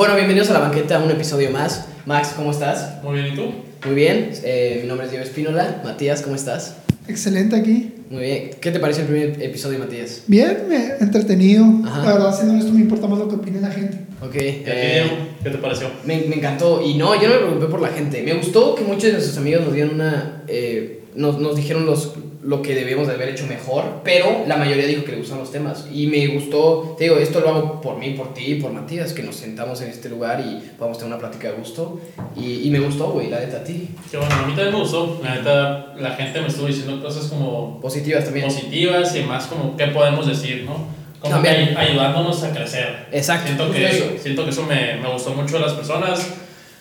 Bueno, bienvenidos a la banqueta, un episodio más. Max, ¿cómo estás? Muy bien, ¿y tú? Muy bien, eh, mi nombre es Diego Espínola. Matías, ¿cómo estás? Excelente aquí. Muy bien. ¿Qué te pareció el primer episodio, Matías? Bien, me entretenido. Ajá. La verdad, siendo esto me importa más lo que opine la gente. Ok. ¿Y a ti, eh? ¿Qué te pareció? me, me encantó. Y no, yo no me preocupé por la gente. Me gustó que muchos de nuestros amigos nos dieron una. eh, nos, nos dijeron los, lo que debíamos de haber hecho mejor, pero la mayoría dijo que le gustan los temas. Y me gustó, te digo, esto lo hago por mí, por ti por Matías, que nos sentamos en este lugar y podamos tener una plática de gusto. Y, y me gustó, güey, la neta a ti. Que bueno, a mí también me gustó. La neta, la gente me estuvo diciendo cosas como Positivas también. positivas y más como qué podemos decir, ¿no? Como También. que ay- ayudándonos a crecer. Exacto. Siento que, eso. siento que eso me, me gustó mucho de las personas.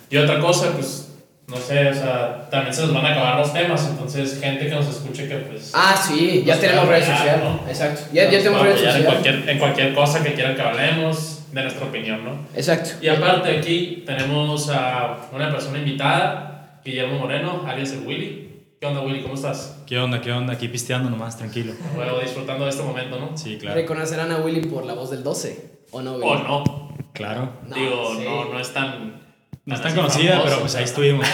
Y otra cosa, pues, no sé, o sea, también se nos van a acabar los temas. Entonces, gente que nos escuche que, pues. Ah, sí, ya tenemos redes sociales. ¿no? Exacto. Ya, ya tenemos redes apoyar en sociales. cualquier, en cualquier cosa que quieran que hablemos, de nuestra opinión, ¿no? Exacto. Y aparte aquí tenemos a una persona invitada, Guillermo Moreno, alias el Willy. ¿Qué onda Willy? ¿Cómo estás? ¿Qué onda? ¿Qué onda? Aquí pisteando nomás, tranquilo. Bueno, disfrutando de este momento, ¿no? Sí, claro. Reconocerán a Willy por la voz del 12. ¿O no, Willy? O no, Claro. No, digo, sí. no, no es tan... No es tan tan conocida, famoso, pero pues ahí estuvimos.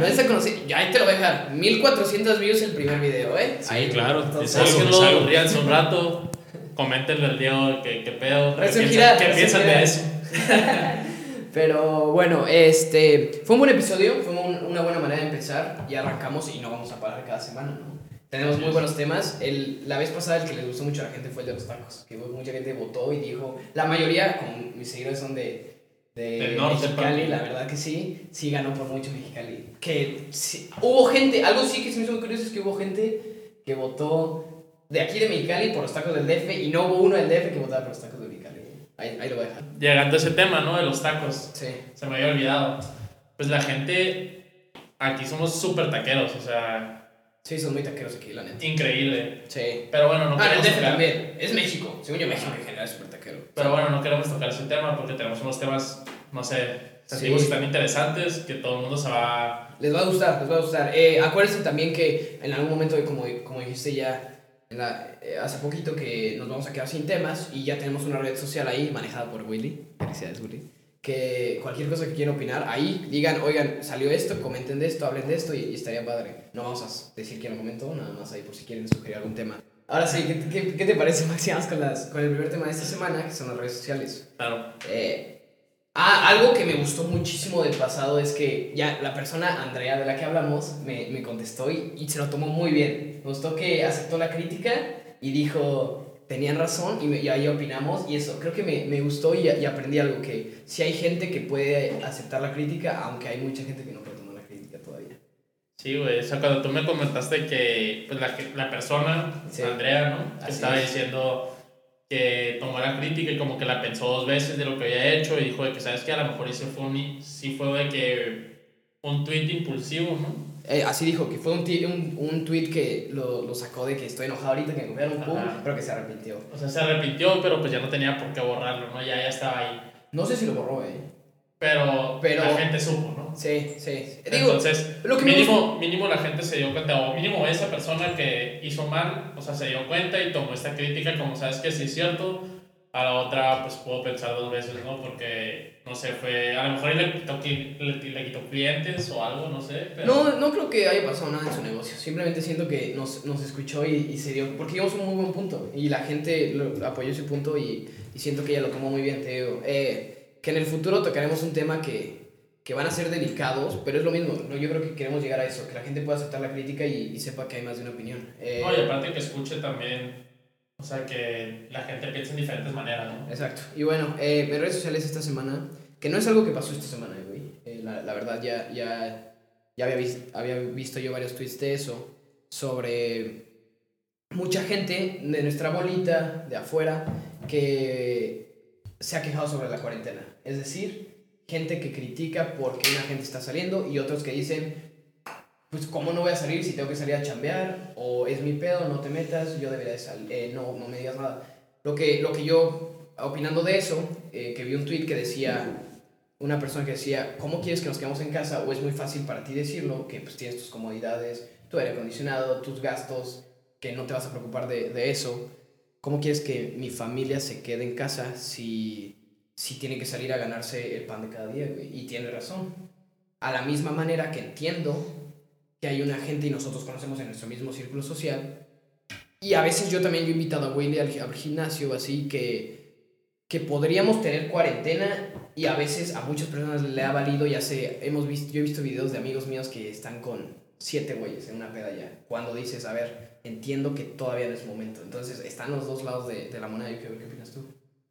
No es conocido. Ya ahí te lo voy a dejar. 1400 views el primer video, ¿eh? Sí, Ahí, claro, es algo. Es algo. ríanse un rato, coméntenle al Diego qué, qué pedo, qué Resurgirá, piensan, qué piensan de eso. Pero bueno, este fue un buen episodio, fue un- una buena manera de empezar y arrancamos y no vamos a parar cada semana, ¿no? Tenemos muy buenos temas. El, la vez pasada el que les gustó mucho a la gente fue el de los tacos, que mucha gente votó y dijo, la mayoría, como mis seguidores son de, de Del norte, Mexicali, la verdad que sí, sí ganó por mucho Mexicali. Que sí- hubo gente, algo sí que se me hizo muy curioso es que hubo gente que votó de aquí de Mexicali por los tacos del DF y no hubo uno del DF que votaba por los tacos de Mexicali. Ahí, ahí lo voy a dejar. Llegando a ese tema, ¿no? De los tacos. Sí. Se me había olvidado. Pues la gente, aquí somos súper taqueros, o sea, Sí, son muy taqueros aquí, la neta. increíble. Sí. Pero bueno, no ah, el queremos DF tocar- también. Es México. Según yo, México en general es súper taquero. Pero bueno, no queremos tocar ese tema porque tenemos unos temas, no sé, sentimos Sí. que están interesantes, que todo el mundo se va... Les va a gustar, les va a gustar. Eh, acuérdense también que en algún momento, como, como dijiste ya la- eh, hace poquito, que nos vamos a quedar sin temas y ya tenemos una red social ahí manejada por Willy. Felicidades, Willy. Que cualquier cosa que quieran opinar, ahí digan, oigan, salió esto, comenten de esto, hablen de esto y, y estaría padre. No vamos a decir quién lo comentó, nada más ahí por si quieren sugerir algún tema. Ahora sí, ¿qué, qué, qué te parece, Maxi? Vamos con, las, con el primer tema de esta semana, que son las redes sociales. Claro, Eh, ah, algo que me gustó muchísimo del pasado es que ya la persona, Andrea, de la que hablamos, me, me contestó y, y se lo tomó muy bien. Me gustó que aceptó la crítica y dijo, tenían razón y, me- y ahí opinamos y eso, creo que me, me gustó y, y aprendí algo, que si hay gente que puede aceptar la crítica, aunque hay mucha gente que no puede tomar la crítica todavía. sí, güey. O sea, cuando tú me comentaste que pues, la, la persona, Sí. Andrea, ¿no? Así estaba es. diciendo que tomó la crítica y como que la pensó dos veces de lo que había hecho y dijo de que, ¿sabes que A lo mejor ese fue un, sí fue de que un tweet impulsivo, ¿no? Eh, así dijo, que fue un, un, un tweet que lo, lo sacó de que estoy enojado ahorita, que me copiaron, pum, pero que se arrepintió. O sea, se arrepintió, pero pues ya no tenía por qué borrarlo, ¿no? Ya, ya estaba ahí. No sé si lo borró, eh. Pero, Pero- la gente supo. Sí, sí. Digo, Entonces, lo que me mínimo, mínimo la gente se dio cuenta, o mínimo esa persona que hizo mal, o sea, se dio cuenta y tomó esta crítica como sabes que sí es cierto, a la otra pues puedo pensar dos veces, ¿no? Porque, no sé, fue, a lo mejor le quitó, le, le quitó clientes o algo, no sé, pero... No, no creo que haya pasado nada en su negocio. Simplemente siento que nos, nos escuchó y, y se dio. Porque íbamos a un muy buen punto. Y la gente lo, apoyó ese punto y, y siento que ella lo tomó muy bien. Te digo, eh, que en el futuro tocaremos un tema que, que van a ser delicados, pero es lo mismo. ¿no? Yo creo que queremos llegar a eso. Que la gente pueda aceptar la crítica y, y sepa que hay más de una opinión. Eh, No, y aparte que escuche también, o sea, que la gente piense en diferentes maneras, ¿no? Exacto. Y bueno, eh, en redes sociales esta semana, que no es algo que pasó esta semana, eh, güey. Eh, la, la verdad, ya, ya, ya había, vis- había visto yo varios tweets de eso, sobre mucha gente de nuestra bolita, de afuera, que se ha quejado sobre la cuarentena. Es decir, gente que critica porque una gente está saliendo y otros que dicen, pues cómo no voy a salir si tengo que salir a chambear, o es mi pedo, no te metas, yo debería de salir, no, no me digas nada. Lo que, lo que yo, opinando de eso, eh, que vi un tweet que decía, una persona que decía, ¿cómo quieres que nos quedemos en casa? O es muy fácil para ti decirlo, que pues tienes tus comodidades, tu aire acondicionado, tus gastos, que no te vas a preocupar de, de eso. ¿Cómo quieres que mi familia se quede en casa si sí tiene que salir a ganarse el pan de cada día, güey. Y tiene razón. A la misma manera que entiendo que hay una gente y nosotros conocemos en nuestro mismo círculo social. Y a veces yo también yo he invitado a Willy al, al gimnasio, así que, que podríamos tener cuarentena y a veces a muchas personas le ha valido, ya sé, hemos visto, yo he visto videos de amigos míos que están con siete güeyes en una peda ya. Cuando dices, a ver, entiendo que todavía no es momento. Entonces están los dos lados de, de la moneda. ¿Qué, ¿Qué opinas tú?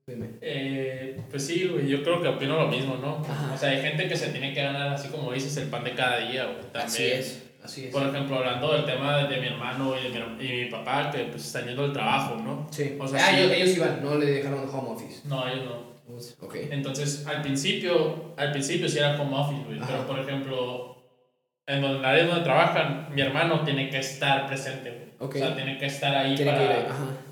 Eh, pues sí, güey, yo creo que opino lo mismo, ¿no? Ajá. O sea, hay gente que se tiene que ganar, así como dices, el pan de cada día, güey. También. Así es, así es. Por ejemplo, hablando del tema de, de mi hermano y de mi, y mi papá, que pues están yendo al trabajo, ¿no? Sí. O sea, ah, sí. ellos, ellos iban, no le dejaron home office. No, ellos no. Ok. Entonces, al principio, al principio sí era home office, güey. Ajá. Pero, por ejemplo, en donde, el área donde trabajan, mi hermano tiene que estar presente, güey. Ok. O sea, tiene que estar ahí Tiene para,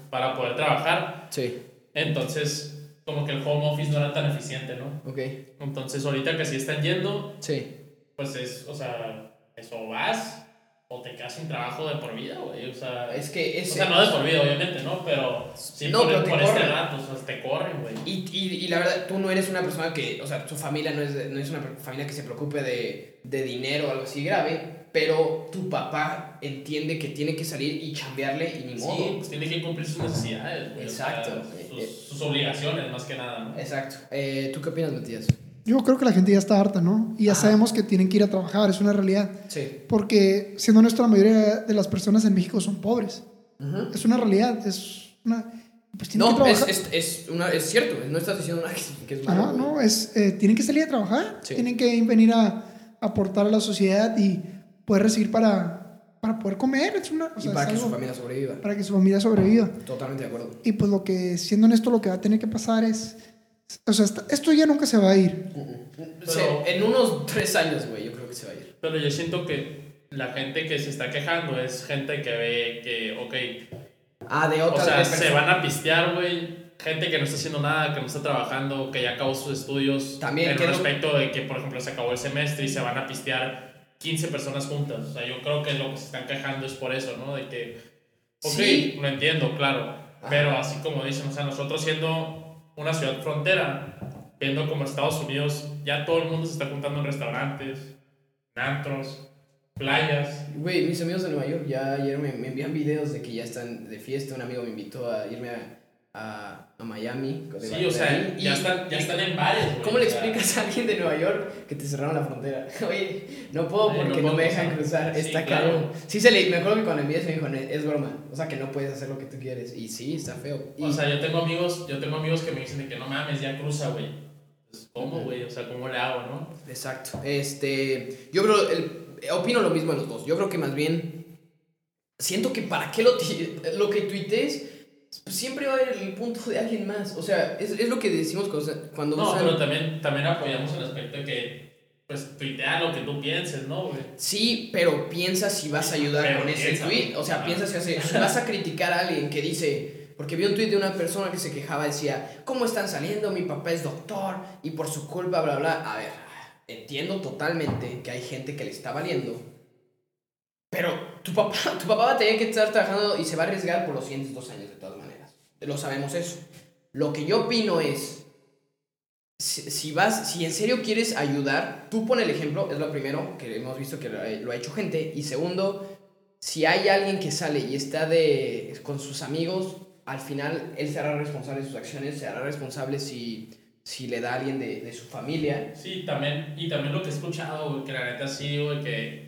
para poder trabajar. Sí. Entonces, como que el home office no era tan eficiente, ¿no? Ok. Entonces, ahorita que sí están yendo, Sí. pues es, o sea, eso vas o te quedas sin trabajo de por vida, güey. O sea, Es que es. o sea, no de por vida, obviamente, ¿no? Pero sí No, por, pero te por este rato, o sea, te corren, güey. Y, y, y la verdad, tú no eres una persona que, o sea, tu familia no es, no es una familia que se preocupe de, de dinero o algo así grave, pero tu papá entiende que tiene que salir y chambearle y ni modo. Sí, pues tiene que cumplir sus necesidades, güey. o sea, Exacto. sus, Eh, sus obligaciones, más que nada, ¿no? Exacto. Eh, ¿Tú qué opinas, Matías? Yo creo que la gente ya está harta, ¿no? Y ya Ajá. sabemos que tienen que ir a trabajar, es una realidad. Sí. Porque, siendo honesto, la mayoría de las personas en México son pobres. Es una realidad, es una... Pues tienen que No, es, trabajar. es, es, una, es cierto, no estás diciendo nada que, que es malo. Ajá, no, es, eh, tienen que salir a trabajar, Sí. tienen que venir a aportar a la sociedad y poder recibir para, para poder comer. Es una, o Y sea, para es que su algo- familia sobreviva. para que su familia sobreviva. Totalmente de acuerdo. Y pues lo que, siendo honesto, lo que va a tener que pasar es... O sea, esto ya nunca se va a ir. Se- en unos tres años, güey, yo creo que se va a ir. Pero yo siento que la gente que se está quejando es gente que ve que, ok, Ah, de o otras sea, se van a pistear, güey. Gente que no está haciendo nada, que no está trabajando, que ya acabó sus estudios. También, En ¿qué es lo- respecto de que, por ejemplo, se acabó el semestre y se van a pistear 15 personas juntas. O sea, yo creo que lo que se están quejando es por eso, ¿no? De que, ok, Sí. lo entiendo, claro. Ajá. Pero así como dicen, o sea, nosotros siendo una ciudad frontera, viendo como Estados Unidos, ya todo el mundo se está juntando en restaurantes, en antros, playas. Güey, mis amigos de Nueva York ya ayer me, me envían videos de que ya están de fiesta. Un amigo me invitó a irme a, a, a Miami. Sí, o sea, ya y- están, ya están en bares, güey. ¿Cómo le explicas a alguien de Nueva York que te cerraron la frontera? Oye, no puedo Ay, no porque no, puedo me dejan cruzar. cruzar. Sí, Está claro. caro. Sí, se le, me acuerdo que cuando envías me dijo, "No, es broma. O sea, que no puedes hacer lo que tú quieres. Y sí, está feo. Y, O sea, yo tengo amigos, yo tengo amigos que me dicen de que no mames, ya cruza, güey. Pues, ¿Cómo, güey? O sea, ¿cómo le hago, no? Exacto. Este, yo creo, el- opino lo mismo de los dos. Yo creo que más bien, siento que para qué lo, lo que tuitees, siempre va a haber el punto de alguien más. O sea, es, es lo que decimos cuando, cuando No, usan- pero también, también apoyamos el aspecto de que, pues, tuitea lo que tú pienses, ¿no, güey? Sí, pero piensa si vas a ayudar Pero con ese piensa. tweet. O sea, Ajá. piensa si, hace- si vas a criticar a alguien que dice. Porque vi un tweet de una persona que se quejaba, decía, ¿cómo están saliendo? Mi papá es doctor y por su culpa, bla, bla. A ver, entiendo totalmente que hay gente que le está valiendo. Pero tu papá, tu papá va a tener que estar trabajando y se va a arriesgar por los siguientes dos años de todas maneras. Lo sabemos eso. Lo que yo opino es, si, vas, si en serio quieres ayudar, tú pon el ejemplo, es lo primero que hemos visto que lo ha, hecho gente. Y segundo, si hay alguien que sale y está de, con sus amigos, al final él se hará responsable de sus acciones, se hará responsable si, si le da a alguien de, de su familia. Sí, también, y también lo que he escuchado, que la neta sí, güey, que,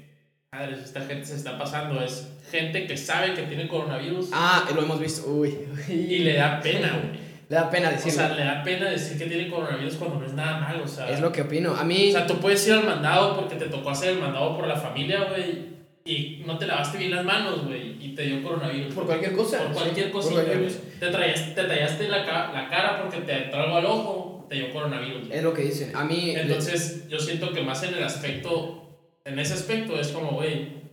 madre, esta gente se está pasando, es gente que sabe que tiene coronavirus Ah, lo hemos visto. Uy, y uy. le da pena, güey. Le da pena O decirlo. sea, le da pena decir que tiene coronavirus cuando no es nada malo, o sea. es lo que opino. A mí... O sea, tú puedes ir al mandado porque te tocó hacer el mandado por la familia, güey, y no te lavaste bien las manos, güey, y te dio coronavirus. por cualquier cosa. Por cualquier sí, cosita, güey. Te, traías- te tallaste la, la cara porque te entró algo al ojo, te dio coronavirus. Es lo que dicen. A mí... Entonces, yo siento que más en el aspecto, en ese aspecto es como, güey,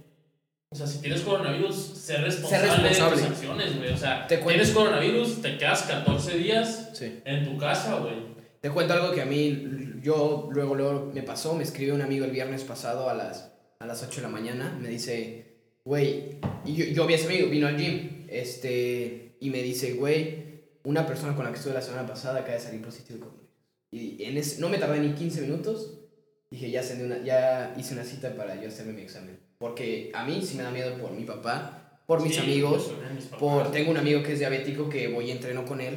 o sea, si tienes coronavirus, sé responsable, responsable. de tus acciones, güey. O sea, Te tienes coronavirus, te quedas 14 días sí. en tu casa, güey. Te cuento algo que a mí, yo luego, luego me pasó, me escribió un amigo el viernes pasado a las, a las 8 de la mañana, me dice, güey, y yo, yo vi a ese amigo, vino al gym, este, y me dice, güey, una persona con la que estuve la semana pasada acaba de salir positivo Y en ese, no me tardé ni 15 minutos. Dije, ya, una, ya hice una cita para yo hacerme mi examen. Porque a mí sí me da miedo por mi papá, por mis Sí, amigos, mis por, tengo un amigo que es diabético que voy y entreno con él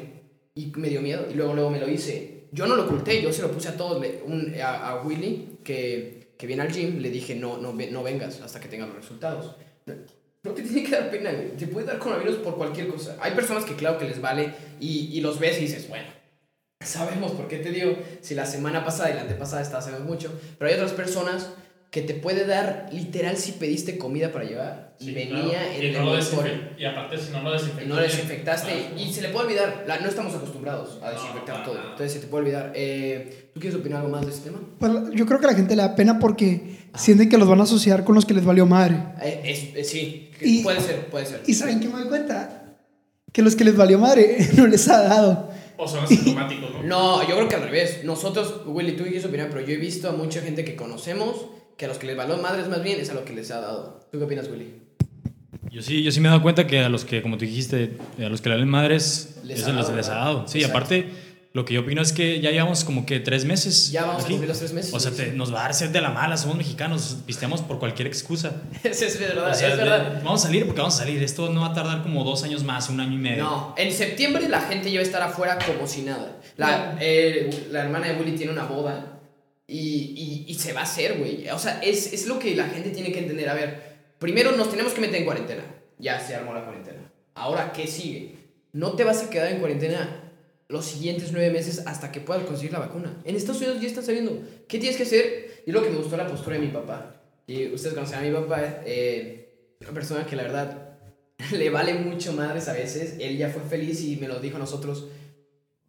y me dio miedo y luego luego me lo hice. Yo no lo oculté, yo se lo puse a todos, un- a, a Willy que, que viene al gym, le dije no, no, no vengas hasta que tenga los resultados. No, te tiene que dar pena, te puede dar coronavirus por cualquier cosa. Hay personas que claro que les vale y, y los ves y dices, bueno, sabemos por qué te dio, si la semana pasada y la antepasada estaba haciendo mucho, pero hay otras personas que te puede dar literal si pediste comida para llevar y Sí, venía claro. en y, el no desinfe- y aparte si no lo desinfectaste Y no lo desinfectaste claro. y se le puede olvidar. La- no estamos acostumbrados a No, desinfectar para todo. nada. Entonces se te puede olvidar. Eh, ¿Tú quieres opinar algo más de este tema? Pues, yo creo que a la gente le da pena porque sienten que los van a asociar con los que les valió madre. Eh, es- eh, sí, Y- puede ser, puede ser. ¿Y saben qué me doy cuenta? Que los que les valió madre no les ha dado. O son asintomáticos ¿no? No, yo creo que al revés. Nosotros, Willy, tú quieres opinar, pero yo he visto a mucha gente que conocemos que a los que les valió madres más bien es a lo que les ha dado. ¿Tú qué opinas, Willy? Yo sí, yo sí me he dado cuenta que a los que, como tú dijiste, a los que le dan madres, Les eso ha les, dado, les ha ¿verdad? dado. Sí, Exacto. aparte, lo que yo opino es que ya llevamos como que tres meses. Ya vamos a aquí. cumplir los tres meses. O sea, te- nos va a dar sed de la mala, somos mexicanos, pisteamos por cualquier excusa. Eso es verdad, O sea, es verdad. vamos a salir porque vamos a salir. Esto no va a tardar como dos años más, un año y medio. No, en septiembre la gente ya va a estar afuera como si nada. La, eh, la hermana de Willy tiene una boda y, y, y se va a hacer, güey. O sea, es, es lo que la gente tiene que entender. A ver, primero nos tenemos que meter en cuarentena. Ya se armó la cuarentena. Ahora, ¿qué sigue? No te vas a quedar en cuarentena los siguientes nueve meses hasta que puedas conseguir la vacuna. En Estados Unidos ya están sabiendo. ¿Qué tienes que hacer? Y lo que me gustó la postura de mi papá. Y ustedes conocen a mi papá, eh, una persona que la verdad le vale mucho madres a veces. Él ya fue feliz y me lo dijo a nosotros.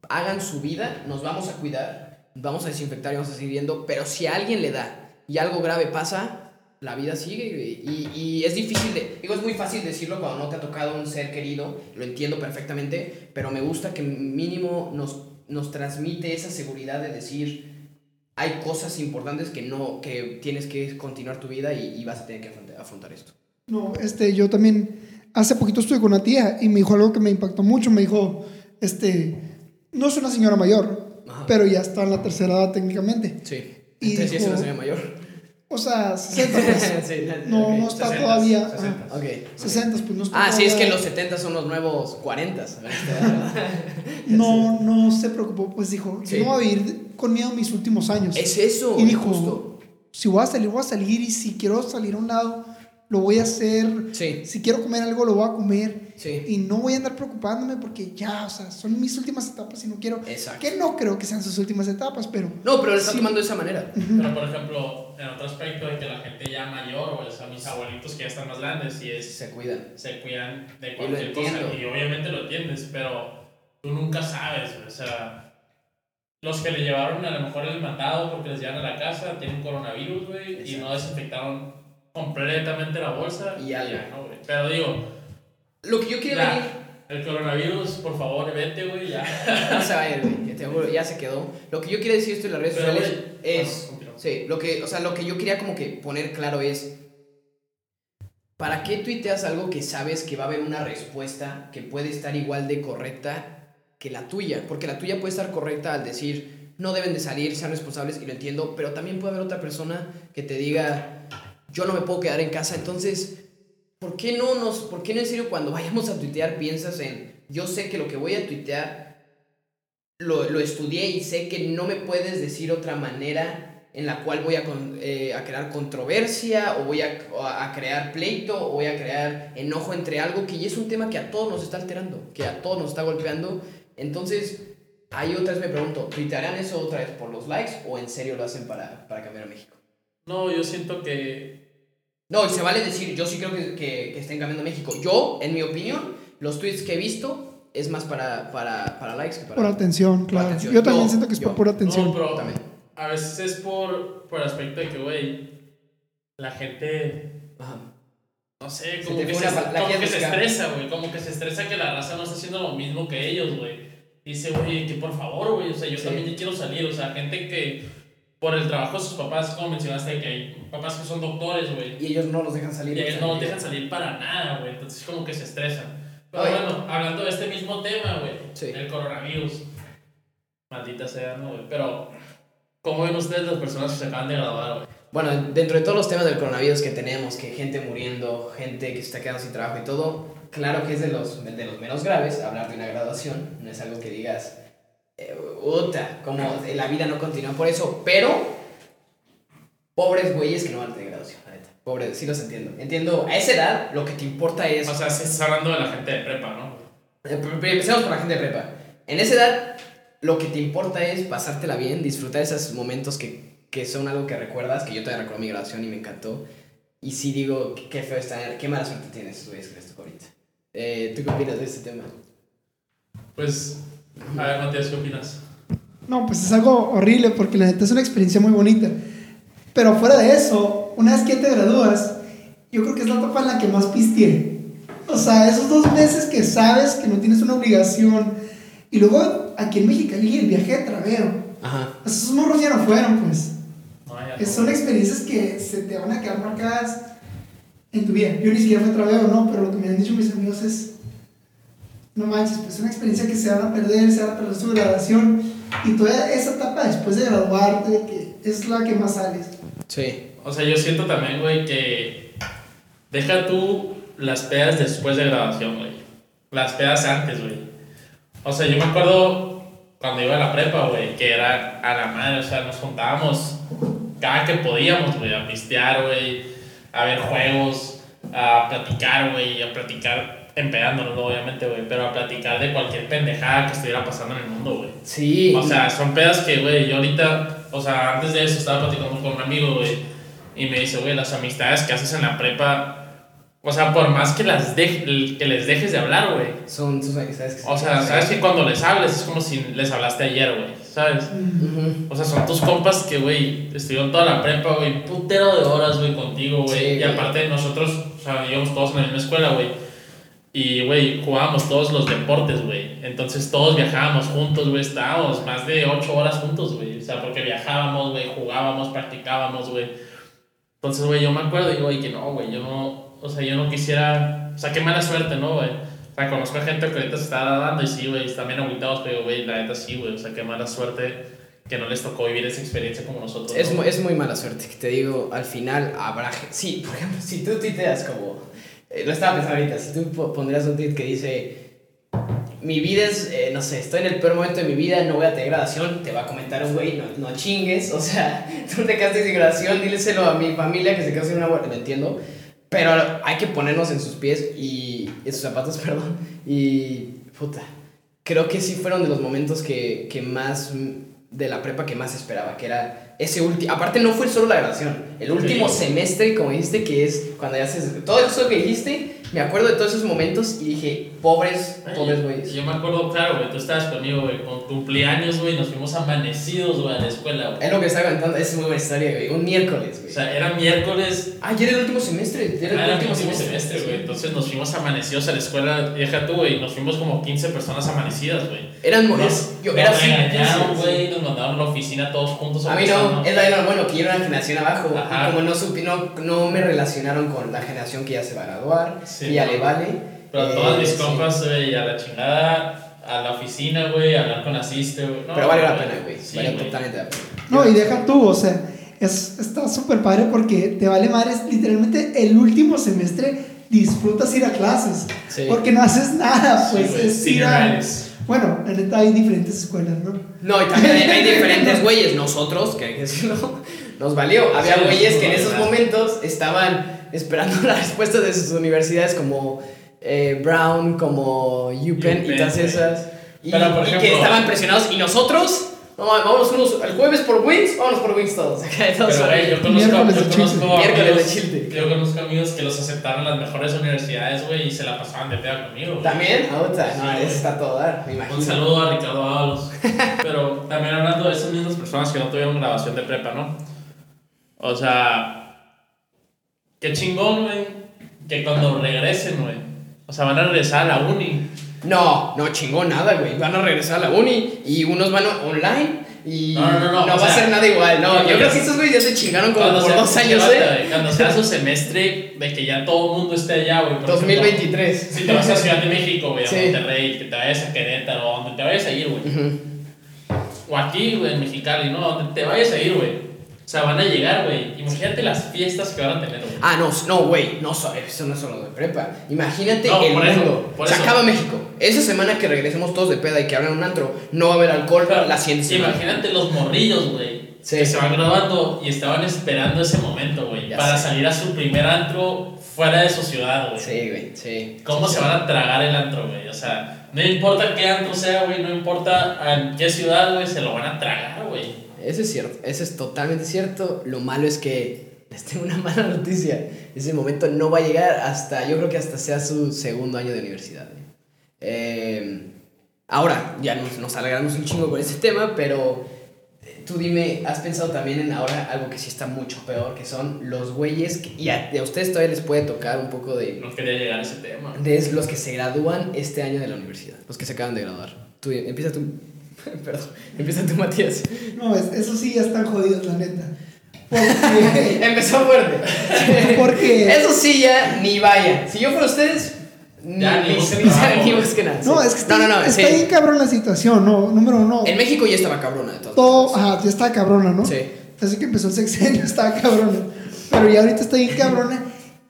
Hagan su vida, nos vamos a cuidar, vamos a desinfectar y vamos a seguir viendo. Pero si a alguien le da y algo grave pasa, la vida sigue. güey. Y, y es difícil de... Digo, es muy fácil decirlo cuando no te ha tocado un ser querido. Lo entiendo perfectamente. Pero me gusta que mínimo nos, nos transmite esa seguridad de decir... Hay cosas importantes que no que tienes que continuar tu vida y, y vas a tener que afrontar, esto. No, este, yo también, hace poquito estuve con una tía y me dijo algo que me impactó mucho. Me dijo, este, no es una señora mayor, Ajá. pero ya está en la tercera edad técnicamente. Sí. Y Entonces sí es una señora mayor. O sea, 60, pues. Sí, No, ok. no está 60, todavía. 60. ajá. Ok. 60, pues no está Ah, sí, es que los 70 son los nuevos 40. No, no se preocupó, pues dijo, Sí. yo no voy a vivir con miedo mis últimos años. Es eso. y dijo, justo. si voy a salir, voy a salir y si quiero salir a un lado, lo voy a hacer. Sí, Si quiero comer algo, lo voy a comer. sí. Y no voy a andar preocupándome porque ya, o sea, son mis últimas etapas y no quiero... Exacto. Que no creo que sean sus últimas etapas, pero... No, pero lo está Sí. tomando de esa manera. Pero por ejemplo, en otro aspecto de que la gente ya mayor, o sea, mis abuelitos que ya están más grandes y es, Se cuidan. se cuidan de cualquier cosa entiendo. y obviamente lo entiendes, pero tú nunca sabes, o sea, los que le llevaron a lo mejor el mandado porque les llevan a la casa tienen coronavirus, güey, y no desinfectaron completamente la bolsa Y algo. ya, ¿no, güey? Pero digo, Lo que yo quiero Ya. venir. el coronavirus, por favor, vete, güey, ya. No se va a ir, güey. Ya se quedó. Lo que yo quiero decir esto en las redes Pero, sociales es. bueno. Sí, lo que, o sea, lo que yo quería como que poner claro es. ¿Para qué tuiteas algo que sabes que va a haber una respuesta que puede estar igual de correcta que la tuya? Porque la tuya puede estar correcta al decir, no deben de salir, sean responsables, y lo entiendo, pero también puede haber otra persona que te diga, yo no me puedo quedar en casa, entonces, ¿por qué no nos, por qué no en serio cuando vayamos a tuitear piensas en, yo sé que lo que voy a tuitear lo, lo estudié y sé que no me puedes decir otra manera en la cual voy a, con- eh, a crear controversia o voy a, a crear pleito o voy a crear enojo entre algo que ya es un tema que a todos nos está alterando, que a todos nos está golpeando. Entonces, ahí otra vez me pregunto, ¿tuitearán eso otra vez por los likes o en serio lo hacen para, para cambiar a México? No, yo siento que No, y se vale decir, yo sí creo que, que, que estén cambiando a México. Yo, en mi opinión, los tweets que he visto es más para, para, para likes que para... Por atención, claro. atención. Yo también Yo- siento que es por yo. pura atención. No, pero También. a veces es por, por el aspecto de que, güey, la gente, Ajá. no sé, Se como te que, se, la como que se estresa, güey, como que se estresa que la raza no está haciendo lo mismo que ellos, güey. Dice, güey, que por favor, güey, o sea, yo Sí. también quiero salir, o sea, gente que por el trabajo de sus papás, como mencionaste, que hay papás que son doctores, güey, Y ellos no los dejan salir. y ellos no los dejan salir para nada, güey, entonces como que se estresan. Pero Oye. bueno, hablando de este mismo tema, güey, Sí. el coronavirus. Maldita sea, ¿no, güey? Pero, ¿cómo ven ustedes las personas que se acaban de graduar, güey? Bueno, dentro de todos los temas del coronavirus que tenemos, que gente muriendo, gente que se está quedando sin trabajo y todo, claro que es de los, de los menos graves hablar de una graduación. No es algo que digas, eh, como la vida no continúa por eso, pero pobres güeyes que no van a tener graduación, la neta. Pobres, sí los entiendo. Entiendo, a esa edad lo que te importa es... O sea, si estás hablando de la gente de prepa, ¿no? Eh, Empecemos por la gente de prepa. En esa edad, lo que te importa es pasártela bien, disfrutar esos momentos que, que son algo que recuerdas, que yo todavía recuerdo mi graduación y me encantó. Y sí digo, qué- feo estar, qué mala suerte tienes, güeyes, que les tocó ahorita. Eh, ¿Tú qué opinas de este tema? Pues, a ver, Matías, ¿qué opinas? No, pues es algo horrible porque la neta es una experiencia muy bonita. Pero fuera de eso, una vez que te gradúas, yo creo que es la etapa en la que más pisteé. O sea, esos dos meses que sabes que no tienes una obligación. Y luego aquí en Mexicali el viaje de traveo. Ajá. Esos morros ya no fueron, pues. No, ya no. Son experiencias que se te van a quedar marcadas en tu vida. Yo ni siquiera fue traveo, ¿no? Pero lo que me han dicho mis amigos es, no manches, pues es una experiencia que se van a perder, se van a perder su graduación. Y toda esa etapa después de graduarte, que es la que más sales. Sí. O sea, yo siento también, güey, que deja tú las pedas después de graduación, güey. Las pedas antes, güey. O sea, yo me acuerdo cuando iba a la prepa, güey, que era a la madre, o sea, nos juntábamos cada que podíamos, güey, a pistear, güey, a ver juegos, a platicar, güey, a platicar empedándonos, obviamente, güey, pero a platicar de cualquier pendejada que estuviera pasando en el mundo, güey. Sí. O sea, son pedas que, güey, yo ahorita, o sea, antes de eso estaba platicando con un amigo, güey, y me dice, güey, las amistades que haces en la prepa, o sea, por más que, las de- que les dejes de hablar, güey. son tus amistades que O sea, sabes que cuando les hables es como si les hablaste ayer, güey, ¿sabes? O sea, son tus compas que, güey, estuvieron toda la prepa, güey, putero de horas, güey, contigo, güey. Sí, y aparte nosotros, o sea, íbamos todos en la misma escuela, güey. Y, güey, jugábamos todos los deportes, güey. Entonces todos viajábamos juntos, güey. Estábamos más de ocho horas juntos, güey. O sea, porque viajábamos, güey, jugábamos, practicábamos, güey. Entonces, güey, yo me acuerdo y digo, güey, que no, güey, yo no, o sea, yo no quisiera, o sea, qué mala suerte, ¿no, güey? O sea, conozco a gente que ahorita se está dando y sí, güey, están bien agüitados, pero, güey, la neta sí, güey, o sea, qué mala suerte que no les tocó vivir esa experiencia como nosotros. Es, ¿no? es muy mala suerte, que te digo, al final habrá... Sí, por ejemplo, si tú tuiteas como... eh, lo estaba pensando ahorita, si tú po- pondrías un tweet que dice... Mi vida es, eh, no sé, estoy en el peor momento de mi vida, no voy a tener graduación, te va a comentar un güey, no, no chingues, o sea, tú te quedaste sin graduación, díleselo a mi familia que se quedó sin una buena, lo entiendo, pero hay que ponernos en sus pies y, en sus zapatos, perdón, y, puta, creo que sí fueron de los momentos que, que más de la prepa que más esperaba, que era ese último, aparte no fue solo la graduación, el último Sí. semestre, como dijiste, que es cuando ya haces, todo eso que dijiste, me acuerdo de todos esos momentos y dije, pobres, Ay, pobres yo- güeyes. Yo me acuerdo, claro, güey, tú estabas conmigo, güey, con cumpleaños, güey, nos fuimos amanecidos, güey, a la escuela, güey. Es lo que estaba contando, es muy buena historia, güey, un miércoles, O güey. sea, era miércoles, ah, ya era el último semestre, ya era era el último, último semestre, güey, sí. entonces nos fuimos amanecidos a la escuela, deja tú, güey, nos fuimos como 15 personas amanecidas, güey. Eran, Nos, es- yo, nos era así, güey, nos mandaron a la oficina todos juntos. A mí empezando. no, es la bueno que yo era una generación abajo. Ajá. Y como no, supi, no, no me relacionaron con la generación que ya se va a graduar, Sí, y ya no. le vale. Pero eh, todas mis sí. compas, güey, a la chingada, a la oficina, güey, a hablar con asiste, güey. No, Pero valió la pena, güey. Sí, güey. totalmente la pena. No, y deja tú, o sea, es, está súper padre porque te vale madre, es literalmente el último semestre disfrutas ir a clases. Sí. Porque no haces nada, Sí, pues güey, es ir a... Bueno, la neta hay diferentes escuelas, ¿no? No, y también hay, hay diferentes güeyes. Nosotros, que hay que decirlo, nos valió. Había Sí, güeyes que en esos momentos estaban esperando la respuesta de sus universidades como eh, Brown, como UPenn y todas esas. Y, Pero, por y que ejemplo- estaban presionados. Y nosotros, no, vamos unos, el jueves por Wings, vamos por Wings todos. Acá, todos Pero, güey, yo conozco, yo conozco amigos, yo conozco amigos que los aceptaron en las mejores universidades, güey, y se la pasaban de peda conmigo, güey. También, otra. Sí, No, eso está a todo dar, me imagino. Un saludo a Ricardo Ábalos. Pero también hablando de esas mismas personas que no tuvieron grabación de prepa, ¿no? O sea, qué chingón, güey, que cuando regresen, güey, o sea, van a regresar a la uni. No, no chingó nada, güey. Van a regresar a la uni y unos van a- online y No, no, no, no, o va a sea, ser nada igual. No, yo creo que estos güeyes ya se chingaron como por sea- dos años, ¿eh? Cuando sea su semestre de que ya todo el mundo esté allá, güey. por ejemplo, 2023. Si te vas a Ciudad de México, güey, a Sí. Monterrey, que te vayas a Querétaro, donde te vayas a ir, güey. Ujú. o aquí, güey, en Mexicali, ¿no? Donde te vayas a ir, güey. O sea, van a llegar, güey. Imagínate las fiestas que van a tener, güey. Ah, no, no, güey, no, so- eso no es solo de prepa. Imagínate No, el por eso, mundo. por Se eso. acaba México. Esa semana que regresemos todos de peda y que abran un antro, no va a haber alcohol Pero, la semana. Imagínate los morrillos, güey. Sí. Que se van graduando y estaban esperando ese momento, güey. Para sé. salir a su primer antro fuera de su ciudad, güey. Sí, güey, sí. ¿Cómo Sí, se sí. van a tragar el antro, güey? O sea, no importa qué antro sea, güey, no importa en qué ciudad, güey, se lo van a tragar, güey. Eso es cierto, eso es totalmente cierto. Lo malo es que les tengo una mala noticia. Ese momento no va a llegar hasta, yo creo que hasta sea su segundo año de universidad. Eh, ahora, ya nos, nos alargamos un chingo con este tema, pero eh, tú dime, ¿has pensado también en ahora algo que sí está mucho peor, que son los güeyes, que, y a, a ustedes todavía les puede tocar un poco de, No quería llegar a ese tema. de los que se gradúan este año de la universidad, los que se acaban de graduar? Tú, empieza tú, perdón, empieza tú, Matías. No, es- eso sí ya están jodidos, la neta. Porque. Empezó fuerte. porque Eso sí, ya ni vaya. Si yo fuera ustedes, ni, Ya, ni ni, busquen nada. no, sí. es que está, no, no, no, está sí. bien cabrón la situación, no. Número uno. En México ya estaba cabrona de todas todo, ajá, ya estaba cabrona, ¿no? Sí. Así que empezó el sexenio, estaba cabrona. Pero ya ahorita está bien cabrona.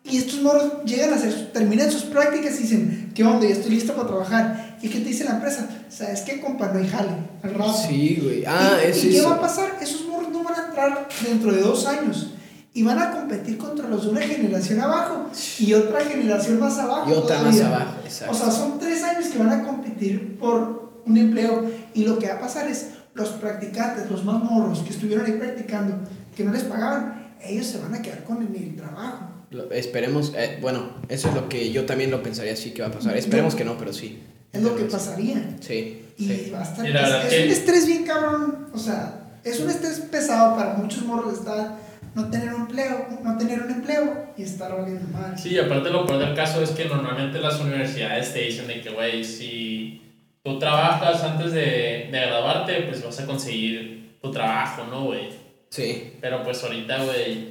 Y estos morros llegan a hacer, terminan sus prácticas y dicen, ¿qué onda? Ya estoy listo para trabajar. ¿Y qué te dice la empresa? ¿Sabes qué, compa? No hay jale. Al rato. Sí, güey. Ah, ¿Y, es ¿y qué eso. va a pasar? Esos morros no van a entrar dentro de dos años. Y van a competir contra los de una generación abajo y otra generación más abajo. Y otra más todavía. abajo, exacto. O sea, son tres años que van a competir por un empleo. Y lo que va a pasar es los practicantes, los más morros que estuvieron ahí practicando, que no les pagaban, ellos se van a quedar con el, trabajo. Lo- esperemos, eh, bueno, eso es lo que yo también lo pensaría así que va a pasar. Esperemos que no, pero sí. Es lo que pasaría. Sí, Y sí. va a estar. Y la es es un estrés bien cabrón. O sea, es un estrés pesado para muchos morros estar no tener un empleo, no tener un empleo y estar valiendo mal. Sí, aparte lo peor del caso es que normalmente las universidades te dicen de que, güey, si tú trabajas antes de, de graduarte, pues vas a conseguir tu trabajo, ¿no, güey? Sí, Pero pues ahorita, güey,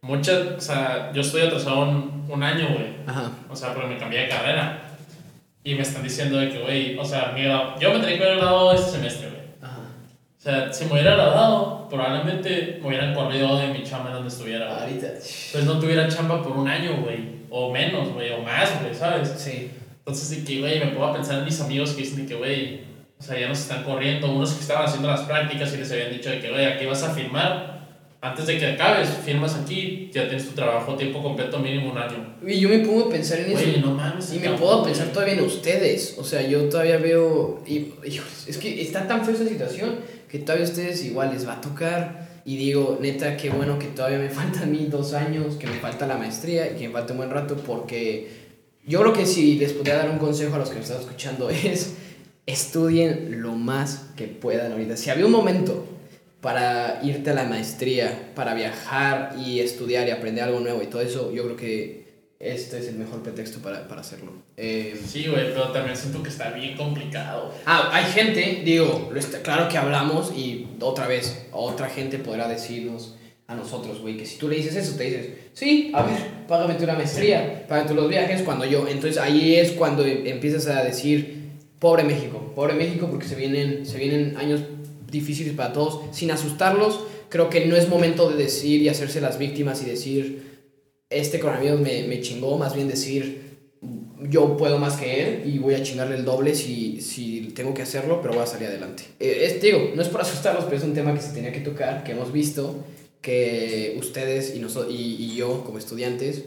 muchas, o sea, yo estoy atrasado un, un año, güey. ajá. O sea, porque me cambié de carrera. Y me están diciendo de que, güey, o sea, mi grado- yo me tenía que haber graduado este semestre, güey. O sea, si me hubiera graduado, probablemente me hubieran corrido de mi chamba en donde estuviera, güey. Ahorita. Pues no tuviera chamba por un año, güey. O menos, güey, o más, güey, ¿sabes? Sí. Entonces, de que, güey, me puedo pensar en mis amigos que dicen de que, güey, o sea, ya nos están corriendo. Unos que estaban haciendo las prácticas y les habían dicho de que, güey, aquí vas a firmar. Antes de que acabes, firmas aquí, ya tienes tu trabajo tiempo completo, mínimo un año. Y yo me pongo a pensar en eso. Güey, no mames. Y me puedo pensar todavía en ustedes. O sea, yo todavía veo. Y, es que está tan fea esta situación que todavía a ustedes igual les va a tocar. Y digo, neta, qué bueno que todavía me faltan a mí dos años, que me falta la maestría y que me falta un buen rato, porque yo creo que si les pudiera dar un consejo a los que me están escuchando es estudien lo más que puedan ahorita. Si había un momento para irte a la maestría, para viajar y estudiar y aprender algo nuevo y todo eso, yo creo que este es el mejor pretexto para, para hacerlo. Eh, Sí, güey, pero también siento que está bien complicado. ah, hay gente, digo, claro que hablamos y otra vez, otra gente podrá decirnos a nosotros, güey, que si tú le dices eso, te dices, sí, a ver, págame tú la maestría, págame tú los viajes, cuando yo, entonces ahí es cuando empiezas a decir, pobre México, pobre México, porque se vienen, se vienen años difíciles para todos, sin asustarlos, creo que no es momento de decir y hacerse las víctimas y decir, este coronavirus me, me chingó, más bien decir, yo puedo más que él y voy a chingarle el doble si, si tengo que hacerlo, pero voy a salir adelante. Eh, es, digo, no es por asustarlos, pero es un tema que se tenía que tocar, que hemos visto que ustedes y, noso- y, y yo como estudiantes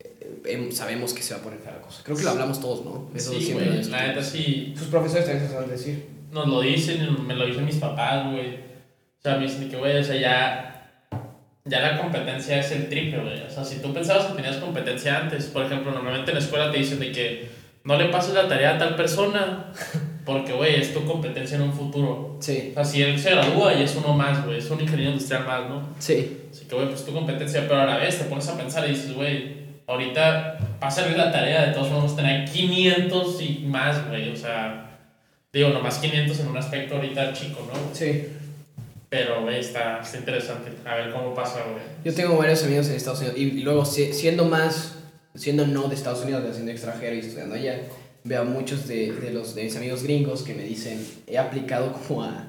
eh, em, sabemos que se va a poner la cosa. Creo que lo hablamos todos, ¿no? Eso sí, siempre güey, la neta sí. Sus profesores también se saben decir. Nos lo dicen, me lo dicen mis papás, güey. O sea, me dicen que, güey, o sea, ya. Ya la competencia es el triple, güey. O sea, si tú pensabas que tenías competencia antes, por ejemplo, normalmente en la escuela te dicen de que no le pases la tarea a tal persona porque, güey, es tu competencia en un futuro. Sí, O sea, si él se gradúa y es uno más, güey, es un ingeniero industrial más, ¿no? sí, Así que, güey, pues tu competencia, pero a la vez te pones a pensar y dices, güey, ahorita pásale la tarea, de todos modos tener 500 y más, güey, o sea, digo, nomás 500 en un aspecto ahorita chico, ¿no? sí. Pero, güey, está, está interesante, a ver cómo pasa, güey. Yo tengo varios amigos en Estados Unidos y, y luego si- siendo más, siendo no de Estados Unidos, pero siendo extranjero y estudiando allá, veo a muchos de, de los, de mis amigos gringos que me dicen, he aplicado como a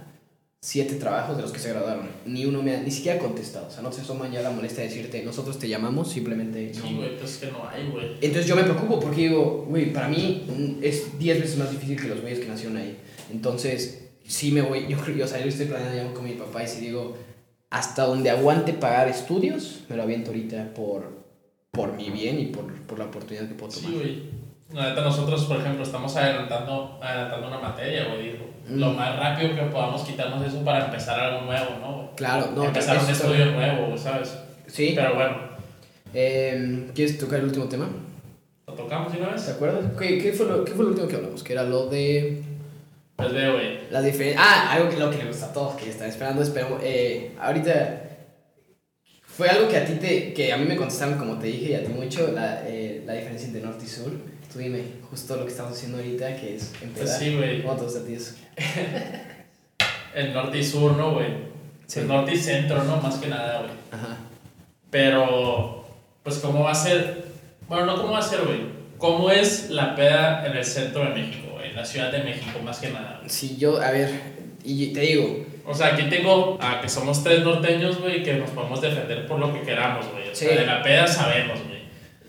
siete trabajos de los que se graduaron. Ni uno me ha, ni siquiera ha contestado. O sea, no se asoman ya la molestia de decirte, nosotros te llamamos, simplemente no. Sí, güey, pues es que no hay, güey. Entonces yo me preocupo porque digo, güey, para mí es 10 veces más difícil que los güeyes que nacieron ahí. Entonces, sí me voy, yo creo o sea, yo estoy planeando ya con mi papá y si digo, hasta donde aguante pagar estudios, me lo aviento ahorita por, por mi bien y por, por la oportunidad que puedo tomar. Sí, güey. Nosotros, por ejemplo, estamos adelantando, adelantando una materia, güey. Lo más rápido que podamos quitarnos eso para empezar algo nuevo, ¿no? Claro, no, empezar un estudio nuevo, ¿sabes? Sí. Pero bueno, Eh, ¿Quieres tocar el último tema? ¿lo tocamos una ¿Te vez? acuerdas? ¿Qué, qué, fue lo, ¿Qué fue lo último que hablamos? Que era lo de... Pues ve, güey. La diferencia... Ah, algo que, lo que le gusta a todos, que están esperando, esperamos. Eh, ahorita... Fue algo que a ti te... Que a mí me contestaron, como te dije, y a ti mucho, la, eh, la diferencia entre norte y sur. Tú dime, justo lo que estamos haciendo ahorita, que es empezar. Pues sí, güey. ¿Cómo te eso? El norte y sur, ¿no, güey? Sí. El norte y centro, ¿no? Más que nada, güey. Ajá. Pero, pues, ¿cómo va a ser? Bueno, no cómo va a ser, güey. ¿Cómo es la peda en el centro de México, güey? En la Ciudad de México, más que nada. Si yo, a ver, y te digo, O sea, aquí tengo a que somos tres norteños, güey, que nos podemos defender por lo que queramos, güey. O sea, Sí. de la peda sabemos, güey.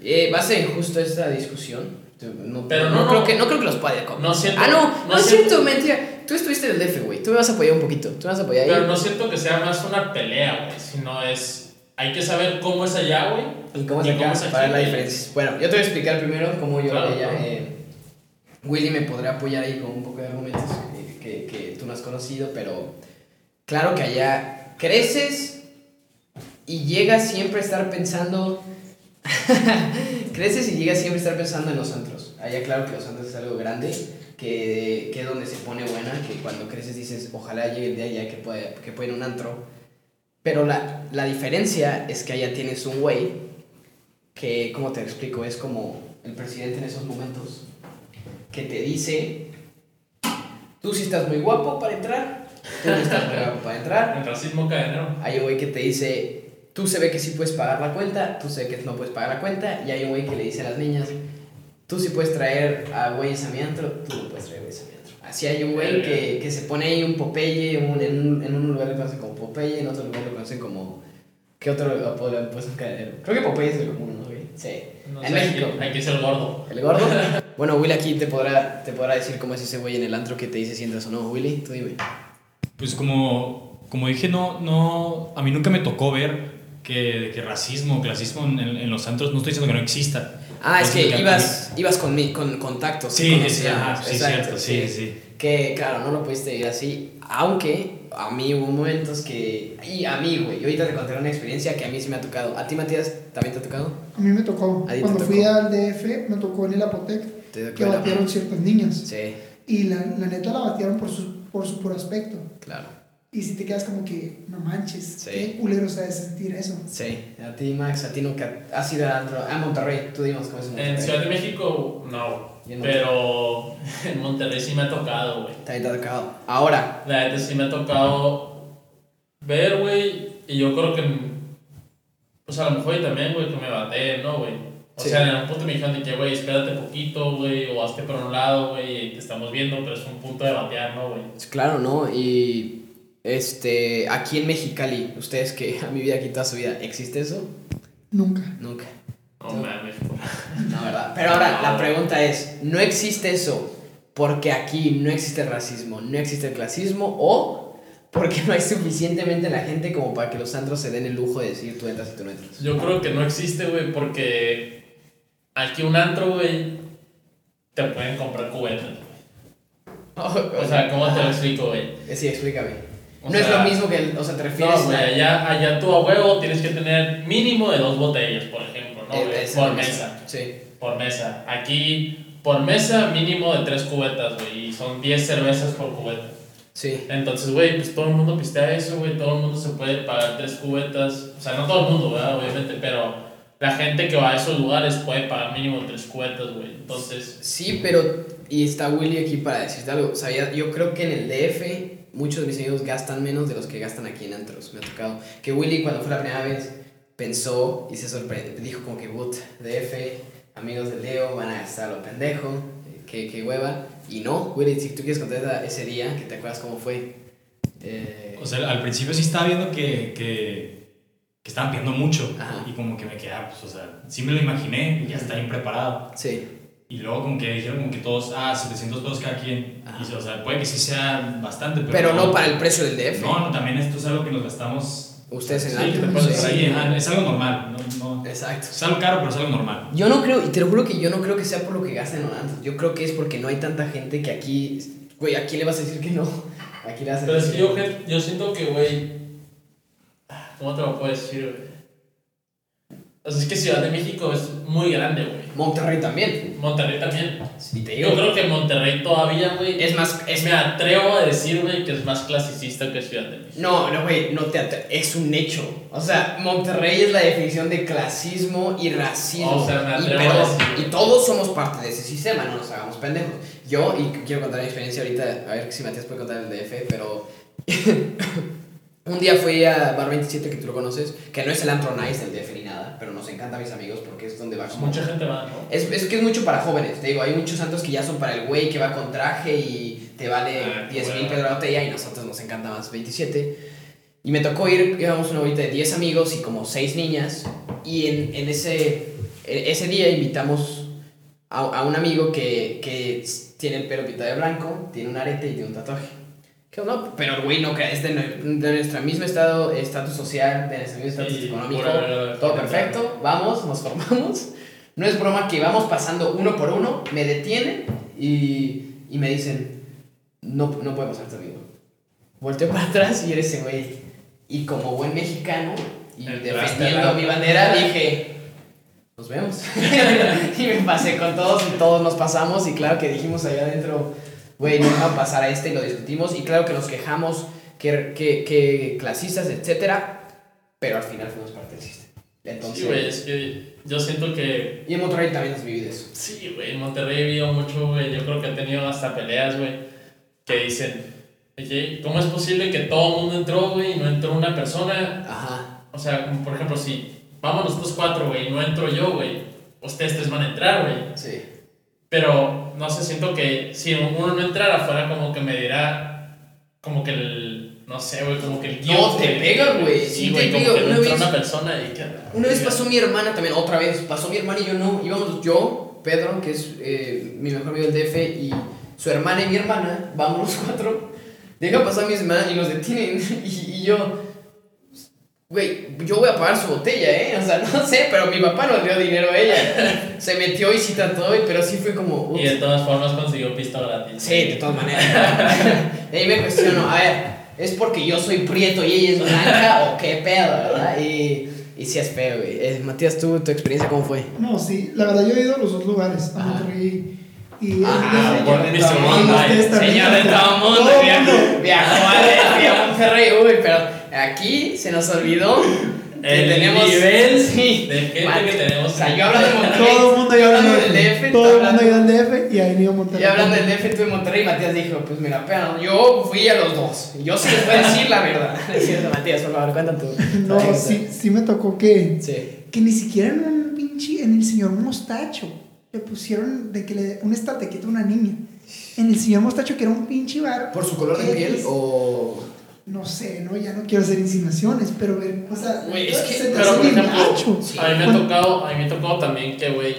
eh, va a ser injusto esta discusión. No, Pero no, no, creo que, no creo que los pueda comer. No siento- Ah, no, no es cierto, mentira. Tú estuviste en el DF, güey. Tú me vas a apoyar un poquito. Tú me vas a apoyar ahí. Pero no siento que sea más una pelea, güey, sino es... Hay que saber cómo es allá, güey. ¿Y cómo ¿Y cómo es aquí, para la diferencia? Bueno, yo te voy a explicar primero cómo yo Claro, ella. claro. eh, Willy me podrá apoyar ahí con un poco de argumentos que, que, que tú no has conocido, pero claro que allá creces y llegas siempre a estar pensando. creces y llegas siempre a estar pensando en los antros. Allá, claro que los antros es algo grande, que, que es donde se pone buena, que cuando creces dices, ojalá llegue el día ya que pueda, que pueda ir un antro. Pero la, la diferencia es que allá tienes un güey que, como te explico, es como el presidente en esos momentos, que te dice, tú sí estás muy guapo para entrar, tú no estás muy guapo para entrar. El racismo cadenero. Hay un güey que te dice, tú se ve que sí puedes pagar la cuenta, tú se ve que no puedes pagar la cuenta, y hay un güey que le dice a las niñas, tú sí puedes traer a güeyes a mi antro, tú no puedes traer güeyes a mi antro. Así hay un güey que, que se pone ahí un Popeye, un- en, un, en un lugar le conocen como Popeye, en otro lugar lo conocen como... ¿Qué otro apodo le han puesto? Creo que Popeye es el común, ¿no, güey? Sí. No en sé, México. Aquí, aquí es el gordo. ¿El gordo? bueno, Willy aquí te podrá, te podrá decir cómo es ese güey en el antro que te dice si entras o no. Willy, tú dime. Pues como, como dije, no, no, a mí nunca me tocó ver que, que racismo, clasismo en, en los antros, no estoy diciendo que no exista. Ah, es No que siento a ibas, ibas con, mi, con contactos. Sí, sí, ajá, sí, exacto, cierto, sí, sí. Que claro, no lo pudiste ir así, aunque a mí hubo momentos que... Y a mí, güey, yo ahorita te contaré una experiencia que a mí sí me ha tocado. ¿A ti, Matías, también te ha tocado? A mí me tocó. Cuando tocó. fui al DF, me tocó en el Apotec ¿Te que batieron ciertas niñas. Sí, Y la, la neta la batieron por su, por su puro aspecto. claro. Y si te quedas como que, no manches, Sí. qué culero de sentir eso. Sí, a ti, Max, a ti nunca has ido al antro. Ah, Monterrey, tú dinos cómo es Monterrey. En Ciudad de México, no. ¿Y en Pero en Monterrey sí me ha tocado, güey. También te ha tocado. Ahora, La neta sí me ha tocado ver, güey. Y yo creo que. Pues a lo mejor y también, güey, que me bateen, ¿no, güey? O Sí. sea, en un punto me dijeron de que, güey, espérate poquito, güey, o hazte por un lado, güey, y te estamos viendo, pero es un punto de batear, ¿no, güey? Claro, ¿no? Y este, aquí en Mexicali, ustedes que han vivido aquí toda su vida, ¿existe eso? Nunca. Nunca. No No. mames. No, ¿verdad? Pero ahora, la pregunta es, ¿no existe eso porque aquí no existe el racismo, no existe el clasismo o porque no hay suficientemente la gente como para que los antros se den el lujo de decir tú entras y tú no entras? Yo creo que no existe, güey, porque aquí un antro, güey, te pueden comprar cubetas. O sea, ¿cómo te lo explico, güey? Sí, explícame. O no es sea, lo mismo que, el- o sea, te refieres No, güey, a... allá, allá tú a huevo tienes que tener mínimo de dos botellas, por ejemplo, ¿no? Eh, güey? por es la mesa. Sí. Por mesa. Aquí, por mesa, mínimo de tres cubetas, güey. Y son 10 cervezas por cubeta. Sí. Entonces, güey, pues todo el mundo pistea eso, güey. Todo el mundo se puede pagar tres cubetas. O sea, no todo el mundo, ¿verdad? Obviamente, pero la gente que va a esos lugares puede pagar mínimo tres cubetas, güey. Entonces, Sí, pero. Y está Willy aquí para decirte algo. Sabía, yo creo que en el DF muchos de mis amigos gastan menos de los que gastan aquí en antros. Me ha tocado. Que Willy, cuando fue la primera vez, pensó y se sorprendió. Dijo como que, but, DF, amigos de Leo, van a gastar lo pendejo. Que, que hueva. Y no, Willy, si tú quieres contar ese día, que te acuerdas cómo fue. Eh, O sea, al principio sí estaba viendo que, que, que estaban pidiendo mucho. Ajá. Y como que me quedaba, pues, o sea, sí me lo imaginé y ya estaba bien preparado. sí. Y luego como que dijeron como que todos, ah, 700 pesos cada quien. Y, o sea, puede que sí sea bastante, pero, Pero no para el precio del DF. No, no, también esto es algo que nos gastamos. Ustedes en sí, alto, sí. ahí, ajá, es algo normal. No, no, Exacto. es algo caro, pero es algo normal. Yo no creo, y te lo juro que yo no creo que sea por lo que gastan en antros. Yo creo que es porque no hay tanta gente que aquí. Güey, ¿a quién le vas a decir que no? Aquí le vas a Pero es decir que yo, yo siento que, güey. ¿Cómo te lo puedo decir, güey? O sea, es que Ciudad de México es muy grande, güey. Monterrey también. Monterrey también. Y te digo, Yo creo que Monterrey todavía, güey. es más. Es, Me atrevo a decir, güey, que es más clasicista que Ciudad de México. no, no, güey, no te atre- Es un hecho. O sea, Monterrey es la definición de clasismo y racismo. O sea, me y, atrevo pero- a decir. y todos somos parte de ese sistema, no nos hagamos pendejos. Yo, y quiero contar mi experiencia ahorita, a ver si Matías puede contar el DF, pero. Un día fui a Bar 27, que tú lo conoces, que no es el antro nice del DF ni nada, pero nos encanta a mis amigos porque es donde va como... Mucha gente va, ¿no? Es, es que es mucho para jóvenes, te digo, hay muchos santos que ya son para el güey que va con traje y te vale Ah, 10 mil pesos la botella y nosotros nos encanta más 27. Y me tocó ir, íbamos una bolita de 10 amigos y como 6 niñas y en, en ese, ese día invitamos a, a un amigo que, que tiene el pelo pintado de blanco, tiene un arete y tiene un tatuaje. Que no, pero el güey no es de, de nuestro mismo estado, estatus social, de nuestro mismo estatus Sí, económico, todo perfecto, vamos, nos formamos. No es broma que vamos pasando uno por uno, me detienen y, y me dicen, no, no puede pasar tu amigo. Volteo para atrás y eres ese güey. Y como buen mexicano y Entraste defendiendo mi bandera, dije, nos vemos. y me pasé con todos y todos nos pasamos y claro que dijimos allá adentro, güey, no va a pasar a este y lo discutimos y claro que nos quejamos, que, que, que clasistas, etcétera, pero al final fuimos parte del sistema. Entonces, Sí, güey, es que yo siento que. y en Monterrey también has vivido eso. Sí, güey, en Monterrey he vivido mucho, güey. Yo creo que he tenido hasta peleas, güey, que dicen, oye, ¿cómo es posible que todo el mundo entró, güey, y no entró una persona? Ajá. O sea, como por ejemplo, si vamos nosotros cuatro, güey, y no entro yo, güey, ustedes tres van a entrar, güey. Sí. Pero, no sé, siento que si uno no entrara fuera como que me dirá, como que el, no sé, güey, como que el guion. No, te pega, güey, sí güey, como que Una vez- una persona y que... Una vez pasó mi hermana también, otra vez, pasó mi hermana y yo no. Íbamos yo, Pedro, que es eh, mi mejor amigo del DF, y su hermana y mi hermana, vamos los cuatro. Deja pasar a mi hermana y nos detienen. Y, y yo, güey, yo voy a pagar su botella, ¿eh? O sea, no sé, pero mi papá nos dio dinero a ella. Se metió y sí trató, pero sí fue como. Y de todas formas consiguió pista gratis. Sí, de todas maneras. y ahí me cuestiono, a ver, ¿es porque yo soy prieto y ella es blanca o qué pedo, verdad? Y, y sí es feo, güey. Eh, Matías, ¿tú, tu experiencia cómo fue? No, sí, la verdad yo he ido a los dos lugares, a. Monterrey y... Ah, y- señor de Mr. todo Mundo, mundo. ustedes también. Señor de todo mundo. Todo viajó- mundo. Viajó a, viajó a Monterrey, uy, pero aquí se nos olvidó que El tenemos... nivel sí, de gente que tenemos. O sea, yo hablando de Monterrey. Todo el mundo hablando al del DF, todo el mundo hablando- iba al DF y ahí venido a Monterrey. Y hablando del DF, tú de Monterrey, Matías dijo, pues mira, pero yo fui a los dos. Y Yo sí les voy a decir la verdad. Es cierto, Matías, por favor, cuenta tú. No, sí, sí me tocó que, Sí. que ni siquiera en un pinche, en el señor Mostacho, le pusieron de que le, un estatequito a una niña. En el señor Mostacho, que era un pinche bar. ¿Por su color de piel o...? No sé, no, ya no quiero hacer insinuaciones, pero, ver, o sea, Güey, es que- se te Pero hace por ejemplo, sí. a mí me ha tocado, a mí me ha tocado también que, güey,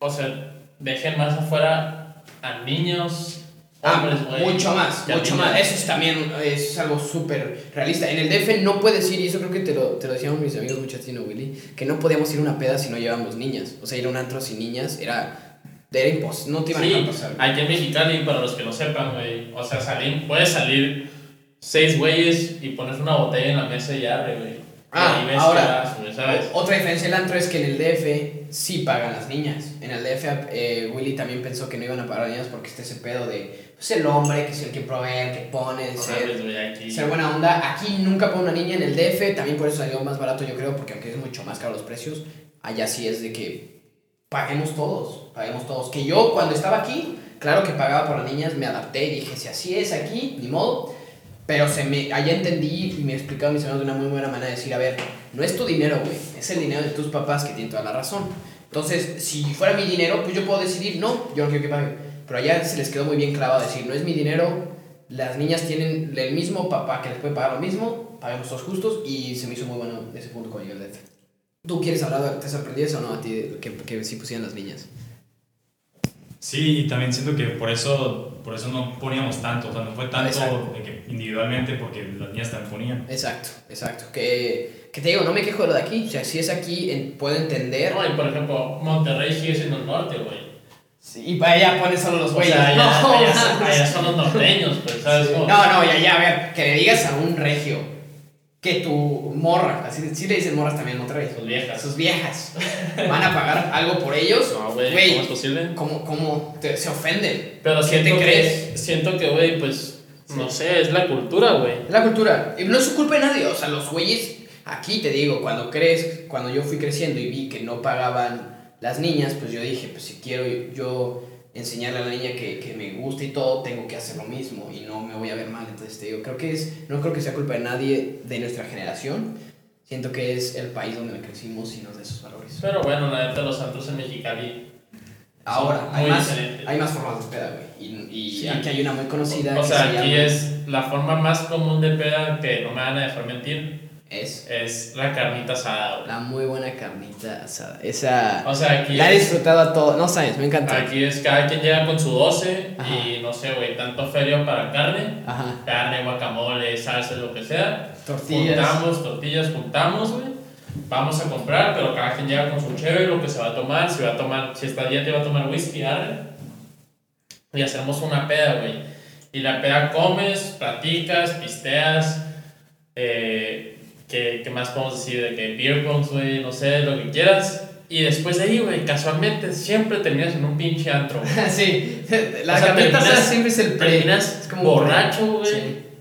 o sea, dejen más afuera a niños, hombres, Ah, güey. mucho más, a mucho más. Eso es también es algo súper realista. En el DF no puedes ir, y eso creo que te lo, te lo decíamos mis amigos muchachino Willy, que no podíamos ir a una peda si no llevábamos niñas. O sea, ir a un antro sin niñas era, era imposible, no te iban a Sí, dejar pasar. aquí en Mexicali, para los que no sepan, güey, o sea, salir, puedes salir seis güeyes y pones una botella en la mesa y ya, güey. Ah, y ahora, ¿sabes? Otra diferencia del antro es que en el DF sí pagan las niñas. En el DF eh, Willy también pensó que no iban a pagar las niñas porque está ese pedo de pues, el hombre que es el que provee, el que pone, No ser, ser buena onda. Aquí nunca pone una niña en el DF, también por eso salió más barato yo creo, porque aunque es mucho más caro los precios, allá sí es de que paguemos todos, paguemos todos. Que yo cuando estaba aquí, claro que pagaba por las niñas, me adapté y dije, si así es aquí, ni modo. Pero se me, allá entendí y me explicaron mis amigos de una muy buena manera de decir, a ver, no es tu dinero, güey, es el dinero de tus papás que tienen toda la razón. Entonces, si fuera mi dinero, pues yo puedo decidir, no, yo no quiero que pague. Pero allá se les quedó muy bien clavado decir, no es mi dinero, las niñas tienen el mismo papá que les puede pagar lo mismo, pagamos todos justos y se me hizo muy bueno ese punto con el. ¿Tú quieres hablar, te sorprendió eso o no a ti que, que sí pusieran las niñas? Sí, y también siento que por eso, por eso no poníamos tanto, o sea, no fue tanto Exacto. de que individualmente porque las niñas también ponían. Exacto, exacto. Que, que te digo, no me quejo de lo de aquí. O sea, si es aquí, en- puedo entender. No, y por ejemplo, Monterrey sigue siendo el norte, güey. Sí, y para allá pones solo los O güeyes. sea, allá, no, allá, mames. allá son los norteños, pues, ¿sabes? cómo? no, no, ya, ya, a ver, que le digas a un regio que tu morra, así sí le dicen morras también en Monterrey, Sus viejas. sus viejas, van a pagar algo por ellos, No, güey, ¿cómo es posible? ¿cómo, cómo te- se ofenden? Pero ¿Qué siento te que, crees? siento que, güey, pues, Sí. no sé, es la cultura, güey. Es la cultura. Y no es su culpa de nadie. O sea, los güeyes, aquí te digo, cuando crees, cuando yo fui creciendo y vi que no pagaban las niñas, pues yo dije, pues si quiero yo enseñarle a la niña que, que me gusta y todo, tengo que hacer lo mismo y no me voy a ver mal. Entonces te digo, creo que es, no creo que sea culpa de nadie de nuestra generación. Siento que es el país donde crecimos y nos da esos valores. Pero bueno, la neta, los santos en Mexicali. Ahora, hay más, hay más formas de peda, güey. Y, y Sí. aquí hay una muy conocida O que sea, se aquí llama- es la forma más común de peda que no me van a dejar mentir. Es Es la carnita asada, güey. la muy buena carnita asada. Esa... O sea, aquí La he disfrutado a todo. No sabes, me encanta. aquí es cada quien llega con su 12 Ajá. y no sé, güey, tanto feria para carne, Ajá. carne, guacamole, salsa, lo que sea. Tortillas. Juntamos tortillas, juntamos, güey. Vamos a comprar, pero cada quien llega con su chévere, lo que se va a tomar. Si va a tomar, si esta dieta va a tomar whisky, arre. Y hacemos una peda, güey. Y la peda comes, platicas, pisteas. Eh, ¿qué, ¿Qué más podemos decir? De que beer pongs, güey, no sé, lo que quieras. Y después de ahí, güey, casualmente siempre terminas en un pinche antro. sí, la O sea, terminas- siempre es el pre. Terminas es como borracho, güey. Sí.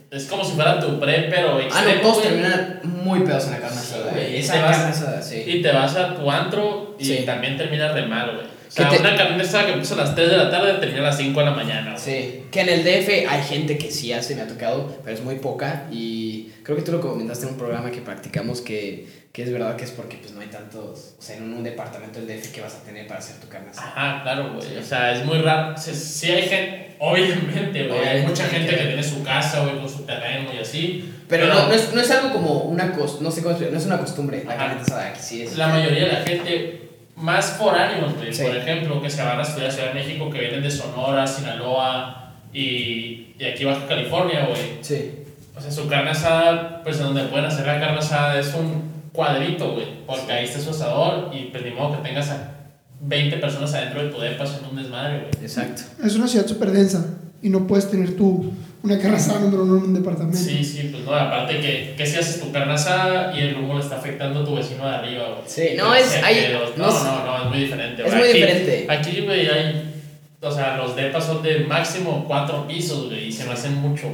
Es como si fuera tu pre, pero Ah, extremo, no, todos terminan muy pedos en la carne asada. güey, Esa carne asada, sí. Y te vas a tu antro y Sí. también terminas re mal, güey. O sea, ¿Qué te- una carne asada que empieza a las 3 de la tarde termina a las 5 de la mañana, güey. Sí, que en el DF hay gente que sí hace, me ha tocado, pero es muy poca y creo que tú lo comentaste en un programa que practicamos que, que es verdad que es porque pues no hay tantos, o sea, en un departamento del DF que vas a tener para hacer tu carne asada. Ajá, claro, güey. Sí. O sea, es muy raro. O sea, sí hay gente, obviamente, güey. Hay mucha gente que- que tiene su casa, güey, con su terreno y así. Pero, no, no, es, no es algo como una cos, no sé cómo explicar, no es una costumbre la Ajá. asada, aquí sí es. La mayoría de la gente, más foráneos, güey. Sí. Por ejemplo, que se van a estudiar a Ciudad de México, que vienen de Sonora, Sinaloa y, y aquí Baja California, güey. Sí. O sea, su carne asada, pues donde pueden hacer la carne asada es un cuadrito, güey. Porque ahí está su asador y pues ni modo que tengas a 20 personas adentro de tu depa haciendo un desmadre, güey. Exacto. Es una ciudad súper densa y no puedes tener tú una carne asada número uno en un departamento. Sí, sí, pues no, aparte que, que si haces tu carne asada y el humo le está afectando a tu vecino de arriba, güey. Sí, no, es- hay- no No, no, no, es muy diferente, Es güey. muy Aquí- diferente. Aquí, güey, hay. O sea, los depas son de máximo cuatro pisos, güey, y se me hacen mucho.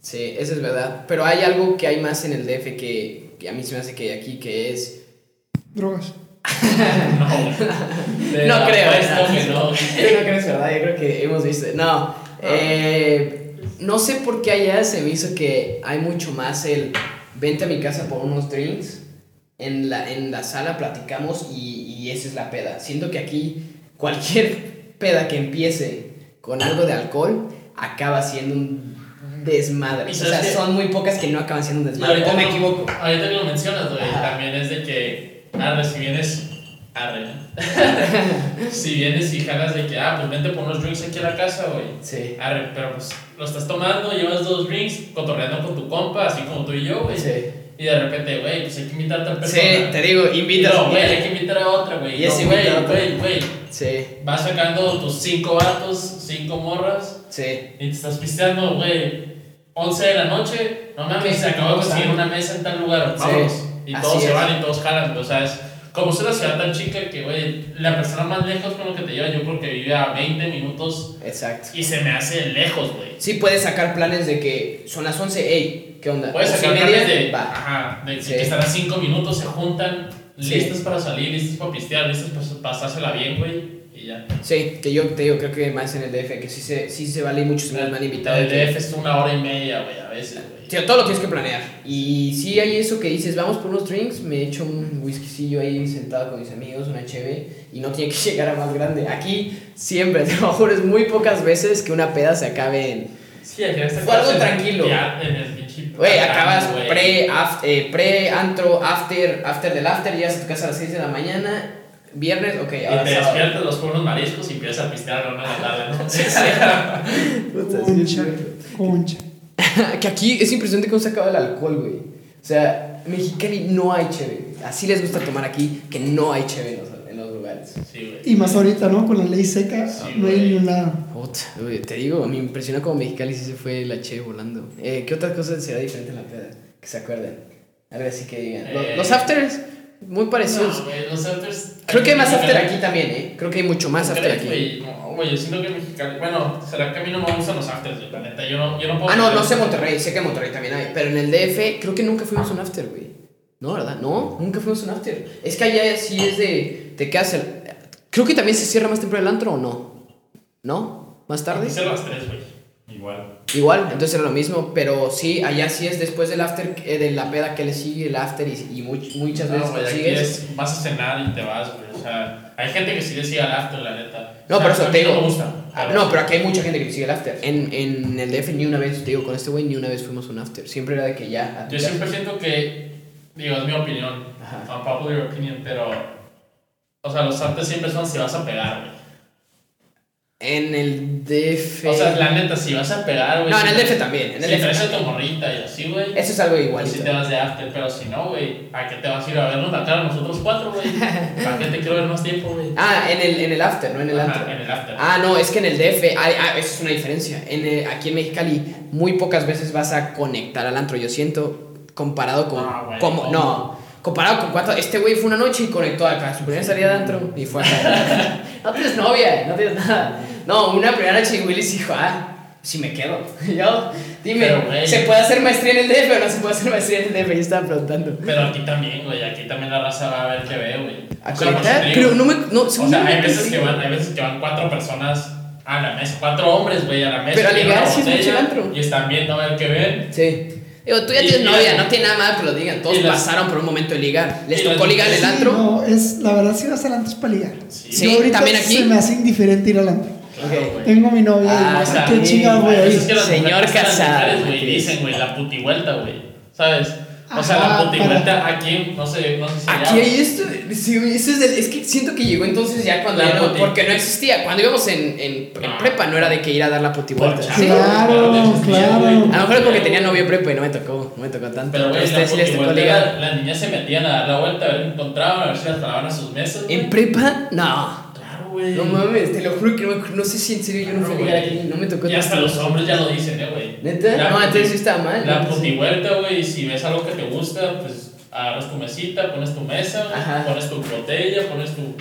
Sí, eso es verdad. Pero hay algo que hay más en el DF que, que a mí se me hace que aquí, que es... Drogas. No, No creo, no. No es verdad, yo creo que hemos visto... No, eh, no sé por qué allá se me hizo que hay mucho más el... Vente a mi casa por unos drinks, en la, en la sala platicamos y, y esa es la peda. Siento que aquí cualquier peda que empiece con algo de alcohol acaba siendo un desmadre. O sea, son muy pocas que no acaban siendo un desmadre. ahorita ¿O me que- equivoco? Ahorita que lo mencionas, güey, también es de que, arre, si vienes, arre, si vienes y jalas de que, ah, pues vente por unos drinks aquí a la casa, güey. Sí. Arre, pero pues lo estás tomando, llevas dos drinks, cotorreando con tu compa, así como tú y yo, güey. Sí. Y de repente, güey, pues hay que invitar a Sí, persona. te digo, Y invitas. no, güey, hay que invitar a otra, güey. Y No, ese güey, invita otra. güey, güey. Sí, Vas sacando tus cinco vatos, cinco morras, sí. y te estás pisteando, güey. 11 de la noche, no mames, se acabó de vamos conseguir una mesa en tal lugar, Sí, vámonos. y así todos se es. van y todos jalan, o sea, es como es una ciudad tan chica que, güey, la persona más lejos con lo que te lleva, yo porque vive a 20 minutos Exacto. y se me hace lejos, güey. Sí, puedes sacar planes de que son las 11, hey, ¿qué onda? Puedes 11 y sacar planes de, Va. ajá, de Sí. que están a 5 minutos, se juntan, Sí. listos para salir, listos para pistear, listos para pasársela bien, güey, y ya. Sí, que yo te digo, creo que más en el DF, que sí se, sí se vale y muchos me han invitado. El DF es una hora y media, güey, a veces, güey. Tío, todo lo tienes que planear. Y sí hay eso que dices, vamos por unos drinks, me echo un whiskycillo ahí sentado con mis amigos, una cheve, y no tiene que llegar a más grande. Aquí siempre, te lo juro, es muy pocas veces que una peda se acabe en Sí, aquí Fue algo tranquilo. En el. Güey, acabas pre, af- eh, pre, antro, after, after del after, llegas a tu casa a las 6 de la mañana, viernes, ok, Y ahora te sábado. despiertas los unos mariscos y empiezas a pistear a la una de la tarde, ¿no? Sí, Puta, sí, Concha, concha. que aquí es impresionante cómo se acaba el alcohol, güey. O sea, Mexicali no hay cheve. Así les gusta tomar aquí, que no hay cheve en los, en los lugares. Sí, güey. Y más ahorita, ¿no? Con la ley seca, Sí, no hay ni un lado. Puta, güey, te digo, me impresiona como Mexicali sí se fue la cheve volando. Eh, ¿Qué otras cosas será diferente en la peda? Que se acuerden. Algo así que digan. Los, Eh. los afters, muy parecidos. No, güey, los afters. Creo que hay más after aquí también, ¿eh? Creo que hay mucho más ¿Tú after aquí. güey? No, güey, yo siento que en Mexicali. Bueno, será que a mí no me gustan los afters, güey. La neta, yo no, yo no puedo. Ah, no, no sé Monterrey, sé que en Monterrey también hay, pero en el DF creo que nunca fuimos a un after, güey. No, ¿verdad? No, nunca fuimos a un after. Es que allá sí es de, te quedas. Creo que también se cierra más temprano el antro o no. ¿No? ¿Más tarde? Cierran las tres, güey. Igual. Igual, entonces era lo mismo, pero sí, allá sí es después del after, eh, de la peda que le sigue el after y, y much- muchas veces No, güey, aquí consigues. es, vas a cenar y te vas, güey. O sea, hay gente que sí le sigue al after, la neta. No, O sea, por eso a mí te digo. No me gusta. Ah, No, pero aquí hay mucha gente que le sigue el after. En, en el DF ni una vez, te digo, con este güey ni una vez fuimos a un after. Siempre era de que ya... Yo siempre siento que. Digo, es mi opinión. Ajá. Unpopular opinion, pero. O sea, los afters siempre son si vas a pegar, güey. En el DF... O sea, la neta, si vas a pegar, güey. No, en el DF también. En el si DF traes a tu morrita y así, güey. Eso es algo Pues igualito. si te vas de after, pero si no, güey, ¿a qué te vas a ir a vernos la cara nosotros cuatro, güey? ¿Para qué te quiero ver más tiempo, güey? Ah, en el, en el after, no en el Ajá, antro. En el after. Ah, no, es que en el DF, hay, ah, esa es una diferencia. En, eh, aquí en Mexicali, muy pocas veces vas a conectar al antro. Yo siento, comparado con. Ah, güey, como, ¿cómo? no, comparado con cuánto. Este güey fue una noche y conectó acá. Su primera salida de antro y fue acá. no tienes novia, no tienes nada. No, una primera noche y Willis dijo, ah, si me quedo. Yo, dime, Pero, güey. ¿se puede hacer maestría en el DF o no se puede hacer maestría en el DF? Yo estaba preguntando. Pero aquí también, güey, aquí también la raza va a ver qué ve, güey. ¿A O sea, digo. Pero no me. No, O sea, hay veces que van, hay veces que van cuatro personas a la mesa, cuatro hombres, güey, a la mesa. Pero a llevan ligar una sí es mucho antro. Y están viendo a ver qué ven. Sí. Digo, tú ya Y- tienes y novia, no tiene nada mal que lo digan. Todos las- pasaron por un momento de ligar. ¿Les tocó las- ligar el Sí, antro? No, es, la verdad, si vas al antro es para ligar. Sí, Sí, ahorita también aquí. Se me hace indiferente ir al antro. Claro, güey. Tengo mi novia Ah, y o sea, ¿qué sí, chingados voy a ir? que las Señor casado, güey, dicen, güey, la putivuelta, güey. ¿Sabes? O sea, Ajá, la putivuelta aquí, no sé, no sé si Aquí hay esto. Sí, eso es, del- es que siento que llegó entonces ya cuando La ya no- puti- porque no existía. Cuando íbamos en, en, en Ah. prepa no era de que ir a dar la putivuelta. Por Sí. Claro, Claro, existía, claro. güey. A lo mejor es porque tenía novio prepa y no me tocó, no me tocó tanto. Pero, güey, a la ustedes sí les tocó ligar. las niñas se metían a dar la vuelta, a ver encontraban, a ver si las paraban a sus mesas. ¿En prepa? No. Güey. No mames, te lo juro que no, me- no sé si en serio yo no fui a ligar aquí. No me tocó Y hasta los hombres ya lo dicen, eh, güey. ¿Neta? La No, entonces sí estaba mal. La putivuelta, güey, si ves algo que te gusta, pues agarras tu mesita, pones tu mesa, Ajá. pones tu botella, pones tu.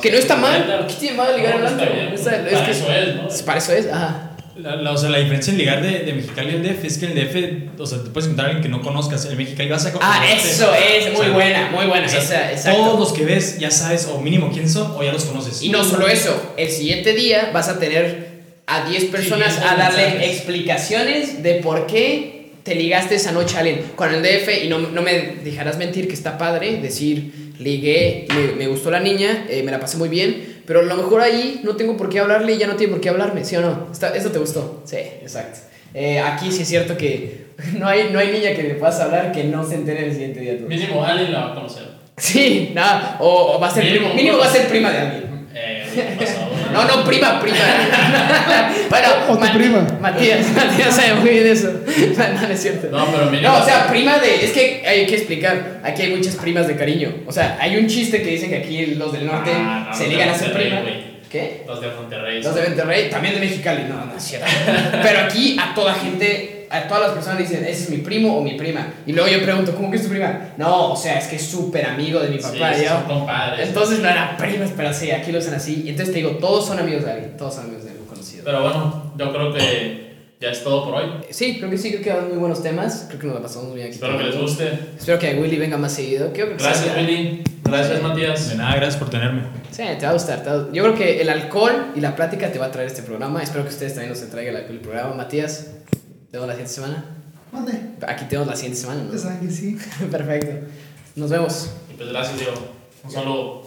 Que no está mal. ¿Qué tiene malo ligar No, está antro? bien, Está- es para que- eso es, ¿no? Para eso es, ajá. La, la- o sea, la diferencia en ligar de, de Mexicali al DF es que el DF, o sea, te puedes encontrar a alguien que no conozcas. En Mexicali vas a Ah, conocerte. eso es, muy O sea, buena, muy buena. o sea, esa. Todos los que ves ya sabes, o mínimo quién son, o ya los conoces. Y no solo eso, el siguiente día vas a tener a 10 personas Sí, a darle mensajes. explicaciones de por qué te ligaste esa noche a alguien con el DF y no, no me dejarás mentir que está padre decir, ligué, me, me gustó la niña, eh, me la pasé muy bien, pero a lo mejor ahí no tengo por qué hablarle y ya no tiene por qué hablarme, ¿sí o no? Está- ¿Eso te gustó? Sí, exacto. Eh, aquí sí es cierto que no hay, no hay niña que le puedas hablar que no se entere el siguiente día. tú. Mínimo alguien la va a conocer. Sí, nada, o, o va a ser Mínimo, primo, mínimo va a ser prima de alguien. Eh, ¿qué pasó? No, no, prima, prima. bueno, O tu Ma- prima. Matías, Matías sabe muy bien eso. No, no es cierto. No, pero mínimo. No, o sea, prima de. Es que hay que explicar. Aquí hay muchas primas de cariño. O sea, hay un chiste que dicen que aquí los del norte Ah, no, se ligan a ser prima. güey. ¿Qué? Los de Monterrey. Los de Monterrey, también de Mexicali. No, no es cierto. Pero aquí a toda gente, a todas las personas dicen, ese es mi primo o mi prima. Y luego yo pregunto, ¿cómo que es tu prima? No, o sea, es que es súper amigo de mi Sí, papá. sí, y yo, son compadres. entonces no eran primas, pero sí, aquí lo usan así. Y entonces te digo, todos son amigos de alguien. Todos son amigos de algún conocido. Pero bueno, yo creo que ya es todo por hoy. Sí, creo que sí, creo que van muy buenos temas. Creo que nos la pasamos muy bien aquí. Espero que les guste. Espero que Willy venga más seguido. Creo que Gracias, sí, Willy. Gracias, Matías. De nada, gracias por tenerme. Sí, te va a gustar. va a- Yo creo que el alcohol y la plática te va a traer este programa. Espero que ustedes también nos traigan el alcohol y el programa. Matías, ¿tenemos la siguiente semana? Mande. Aquí tenemos la siguiente semana, ¿no? que sí. Perfecto. Nos vemos. Y pues gracias, Diego. Un saludo.